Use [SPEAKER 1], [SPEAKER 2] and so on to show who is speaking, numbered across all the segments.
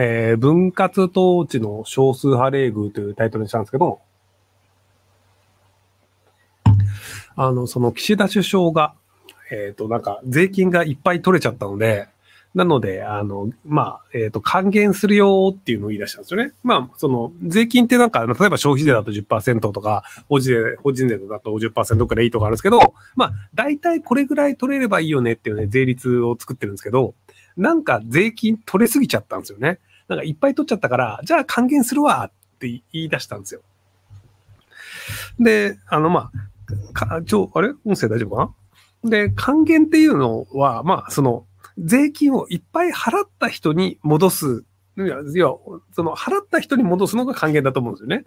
[SPEAKER 1] えー、分割統治の少数派例遇というタイトルにしたんですけど、あの、その岸田首相が、えっ、ー、と、なんか税金がいっぱい取れちゃったので、なので、あの、まあ、えっ、ー、と、還元するよっていうのを言い出したんですよね。まあ、その、税金ってなんか、例えば消費税だと10%とか、法人税、法人税だと50%くらいいいとかあるんですけど、まあ、大体これぐらい取れればいいよねっていうね、税率を作ってるんですけど、なんか税金取れすぎちゃったんですよね。なんかいっぱい取っちゃったから、じゃあ還元するわって言い出したんですよ。で、あの、まあ、か、ちょ、あれ？音声大丈夫かな？で、還元っていうのは、まあ、その、税金をいっぱい払った人に戻す。いや、いやその払った人に戻すのが還元だと思うんですよね。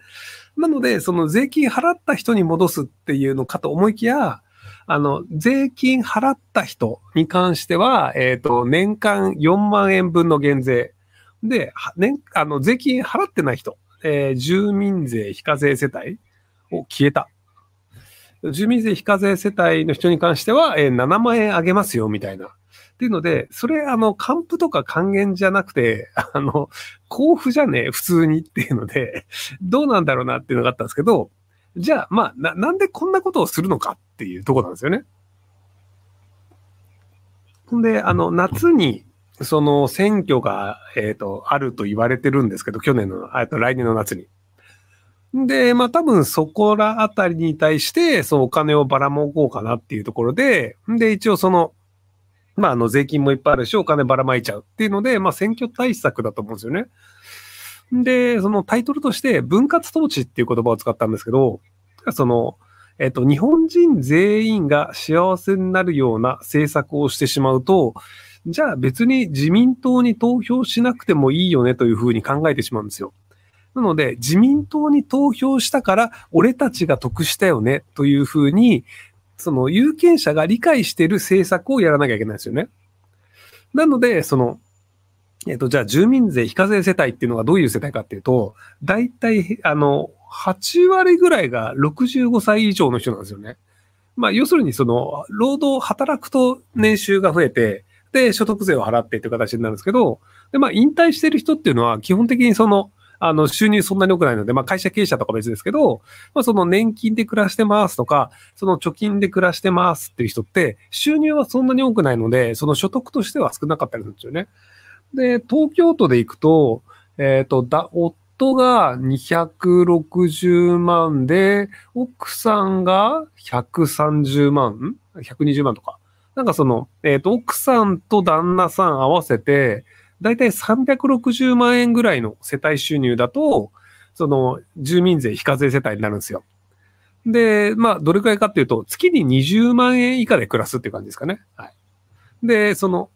[SPEAKER 1] なので、その税金払った人に戻すっていうのかと思いきや、あの、税金払った人に関しては、えっ、ー、と、年間4万円分の減税。で、年、あの、税金払ってない人、えー、住民税非課税世帯を消えた。住民税非課税世帯の人に関しては、えー、7万円あげますよ、みたいな。っていうので、それ、あの、還付とか還元じゃなくて、あの、交付じゃねえ、普通にっていうので、どうなんだろうなっていうのがあったんですけど、じゃあ、まあ、な、なんでこんなことをするのかっていうとこなんですよね。ほんで、あの、夏に、その選挙が、えっ、ー、と、あると言われてるんですけど、去年の、えっと、来年の夏に。で、まあ多分そこらあたりに対して、そうお金をばらまこうかなっていうところで、で、一応その、まあ、あの、税金もいっぱいあるし、お金ばらまいちゃうっていうので、まあ、選挙対策だと思うんですよね。で、そのタイトルとして、分割統治っていう言葉を使ったんですけど、その、えっと、日本人全員が幸せになるような政策をしてしまうと、じゃあ別に自民党に投票しなくてもいいよねというふうに考えてしまうんですよ。なので、自民党に投票したから、俺たちが得したよねというふうに、その有権者が理解している政策をやらなきゃいけないですよね。なので、その、えっ、と、じゃあ住民税非課税世帯っていうのがどういう世帯かっていうと、大体、あの、8割ぐらいが65歳以上の人なんですよね。まあ、要するにその、労働、働くと年収が増えて、で、所得税を払ってっていう形になるんですけど、で、まあ、引退してる人っていうのは、基本的にその、あの、収入そんなに多くないので、まあ会社経営者とか別ですけど、まあその年金で暮らしてますとか、その貯金で暮らしてますっていう人って、収入はそんなに多くないので、その所得としては少なかったりするんですよね。で、東京都で行くと、えっ、ー、と、だ、夫が260万で、奥さんが130万 ?120 万とか。なんかその、えっ、ー、と、奥さんと旦那さん合わせて、だいたい360万円ぐらいの世帯収入だと、その住民税非課税世帯になるんですよ。で、まあ、どれくらいかっていうと、月に20万円以下で暮らすっていう感じですかね。はい。で、その、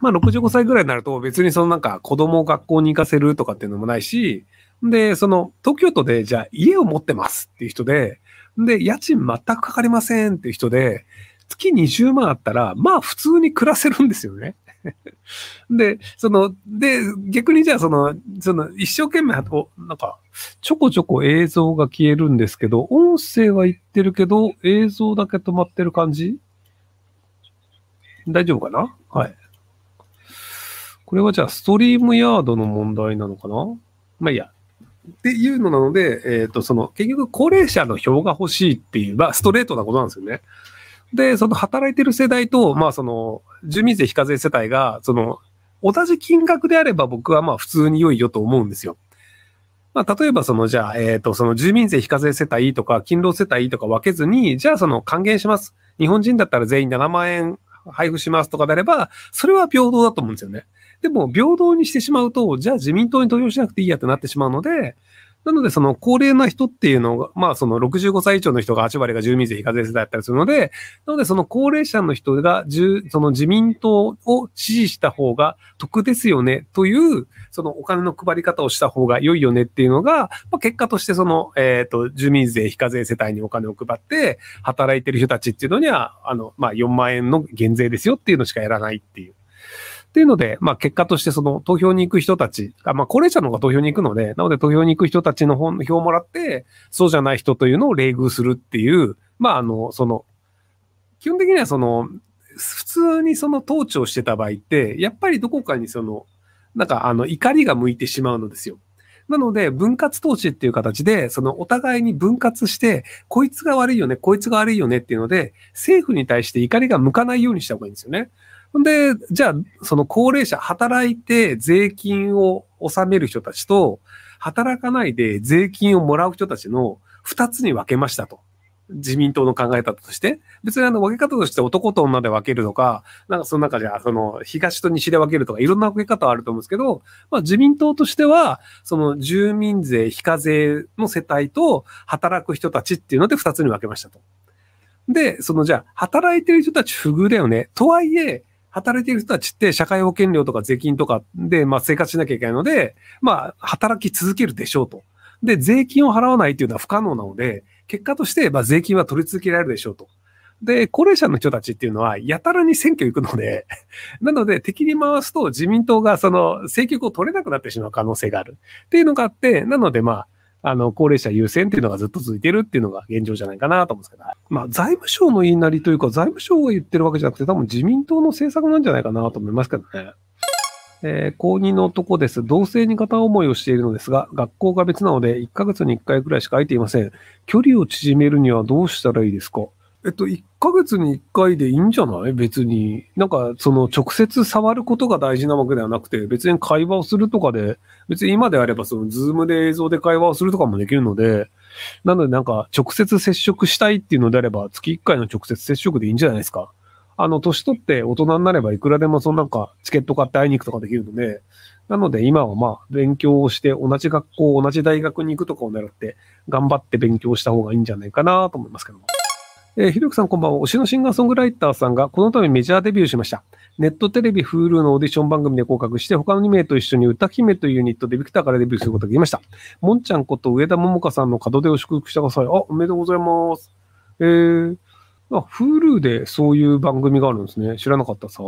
[SPEAKER 1] まあ、65歳ぐらいになると別にそのなんか子供を学校に行かせるとかっていうのもないし、で、その東京都でじゃあ家を持ってますっていう人で、で、家賃全くかかりませんっていう人で、月20万あったら、まあ普通に暮らせるんですよね。で、その、で、逆にじゃあその、その、一生懸命、なんか、ちょこちょこ映像が消えるんですけど、音声は言ってるけど、映像だけ止まってる感じ？大丈夫かな？はい。これはじゃあ、ストリームヤードの問題なのかな？まあいいや。っていうのなので、えっ、ー、と、その、結局、高齢者の票が欲しいっていう、まあ、ストレートなことなんですよね。で、その働いてる世代と、まあその、住民税非課税世帯が、その、同じ金額であれば僕はまあ普通に良いよと思うんですよ。まあ例えばその、じゃあ、えっ、ー、と、その住民税非課税世帯とか、勤労世帯とか分けずに、じゃあその還元します。日本人だったら全員7万円配布しますとかであれば、それは平等だと思うんですよね。でも、平等にしてしまうと、じゃあ自民党に投票しなくていいやってなってしまうので、なので、その高齢な人っていうのが、まあその65歳以上の人が8割が住民税非課税世帯だったりするので、なのでその高齢者の人が、その自民党を支持した方が得ですよねという、そのお金の配り方をした方が良いよねっていうのが、まあ、結果としてその、えっ、と、住民税非課税世帯にお金を配って、働いてる人たちっていうのには、あの、まあ4万円の減税ですよっていうのしかやらないっていう。っていうので、まあ結果としてその投票に行く人たち、あまあ高齢者の方が投票に行くので、なので投票に行く人たちの票をもらって、そうじゃない人というのを冷遇するっていう、まああの、その、基本的にはその、普通にその統治をしてた場合って、やっぱりどこかにその、なんかあの怒りが向いてしまうのですよ。なので、分割統治っていう形で、そのお互いに分割して、こいつが悪いよね、こいつが悪いよねっていうので、政府に対して怒りが向かないようにした方がいいんですよね。んで、じゃあ、その高齢者、働いて税金を納める人たちと、働かないで税金をもらう人たちの二つに分けましたと。自民党の考え方として、別にあの分け方として男と女で分けるとか、なんかその中じゃ、その東と西で分けるとか、いろんな分け方はあると思うんですけど、まあ自民党としては、その住民税、非課税の世帯と働く人たちっていうので二つに分けましたと。で、そのじゃあ、働いてる人たち不遇だよね。とはいえ、働いている人たちって社会保険料とか税金とかで、まあ生活しなきゃいけないので、まあ働き続けるでしょうと。で、税金を払わないっていうのは不可能なので、結果として、まあ、税金は取り続けられるでしょうと。で、高齢者の人たちっていうのは、やたらに選挙行くので、なので、敵に回すと自民党がその政局を取れなくなってしまう可能性がある。っていうのがあって、なので、まあ、あの、高齢者優先っていうのがずっと続いてるっていうのが現状じゃないかなと思うんですけど、まあ、財務省の言いなりというか、財務省が言ってるわけじゃなくて、多分自民党の政策なんじゃないかなと思いますけどね。えー、高2の男です。同性に片思いをしているのですが、学校が別なので1ヶ月に1回くらいしか空いていません。距離を縮めるにはどうしたらいいですか？えっと、1ヶ月に1回でいいんじゃない？別に。なんか、その直接触ることが大事なわけではなくて、別に会話をするとかで、別に今であればそのズームで映像で会話をするとかもできるので、なのでなんか直接接触したいっていうのであれば、月1回の直接接触でいいんじゃないですか。あの、年取って大人になればいくらでもそのなんかチケット買って会いに行くとかできるので、なので今はまあ勉強をして同じ学校、同じ大学に行くとかを狙って頑張って勉強した方がいいんじゃないかなと思いますけども。えー、ひろくさんこんばんは。推しのシンガーソングライターさんがこの度メジャーデビューしました。ネットテレビ、フールのオーディション番組で合格して、他の2名と一緒に歌姫というユニットでビクターからデビューすることができました。もんちゃんこと上田桃香さんの門出を祝福してください。あ、おめでとうございます。えー、あ、Hulu でそういう番組があるんですね。知らなかったさ。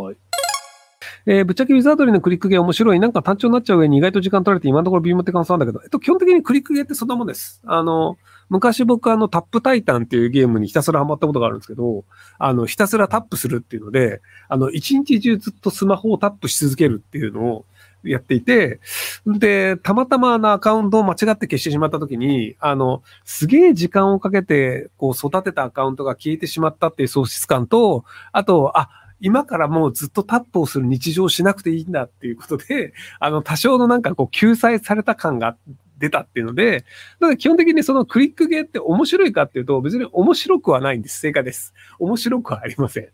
[SPEAKER 1] えー、ぶっちゃけウィザードリーのクリックゲー面白い。なんか単調になっちゃう上に意外と時間取られて今のところ微妙って感想なんだけど、えっと、基本的にクリックゲーってそんなもんです。あの、昔僕あのタップタイタンっていうゲームにひたすらハマったことがあるんですけど、あの、ひたすらタップするっていうので、あの、一日中ずっとスマホをタップし続けるっていうのを、やっていて、で、たまたまなアカウントを間違って消してしまった時に、あの、すげえ時間をかけて、こう育てたアカウントが消えてしまったっていう喪失感と、あと、あ、今からもうずっとタップをする日常をしなくていいんだっていうことで、あの、多少のなんかこう救済された感が出たっていうので、だから基本的にそのクリックゲーって面白いかっていうと、別に面白くはないんです。正解です。面白くはありません。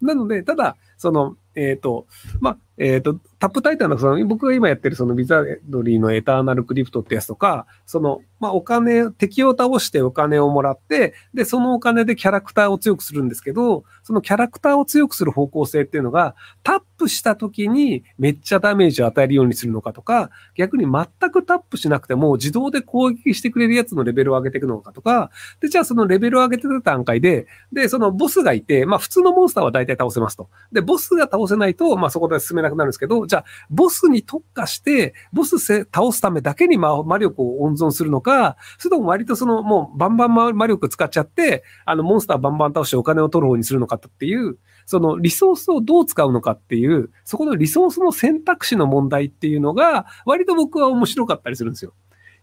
[SPEAKER 1] なので、ただ、その、えっ、ー、と、まあ、えっ、ー、と、タップタイタンの、その、僕が今やってるそのビザドリーのエターナルクリプトってやつとか、その、まあ、お金、敵を倒してお金をもらって、で、そのお金でキャラクターを強くするんですけど、そのキャラクターを強くする方向性っていうのが、タップした時にめっちゃダメージを与えるようにするのかとか、逆に全くタップしなくても自動で攻撃してくれるやつのレベルを上げていくのかとか、で、じゃあそのレベルを上げてた段階で、で、そのボスがいて、まあ普通のモンスターは大体倒せますと。で、ボスが倒せないと、まあそこで進めなくなるんですけど、じゃあ、ボスに特化して、ボス倒すためだけに魔力を温存するのか、それとも割とその、もうバンバン魔力使っちゃって、あの、モンスターバンバン倒してお金を取る方にするのかっていう、そのリソースをどう使うのかっていう、そこのリソースの選択肢の問題っていうのが、割と僕は面白かったりするんですよ。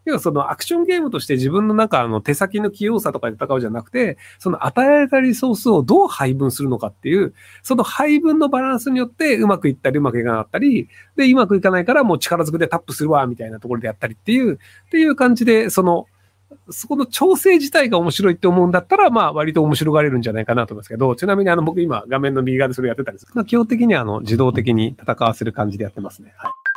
[SPEAKER 1] 要はそのアクションゲームとして自分の中の手先の器用さとかで戦うじゃなくて、その与えられたリソースをどう配分するのかっていう、その配分のバランスによってうまくいったりうまくいかなかったり、で、うまくいかないからもう力ずくでタップするわ、みたいなところでやったりっていう、っていう感じで、その、そこの調整自体が面白いって思うんだったら、まあ割と面白がれるんじゃないかなと思いますけど、ちなみにあの僕今画面の右側でそれやってたんですまあ基本的にはあの自動的に戦わせる感じでやってますね。はい。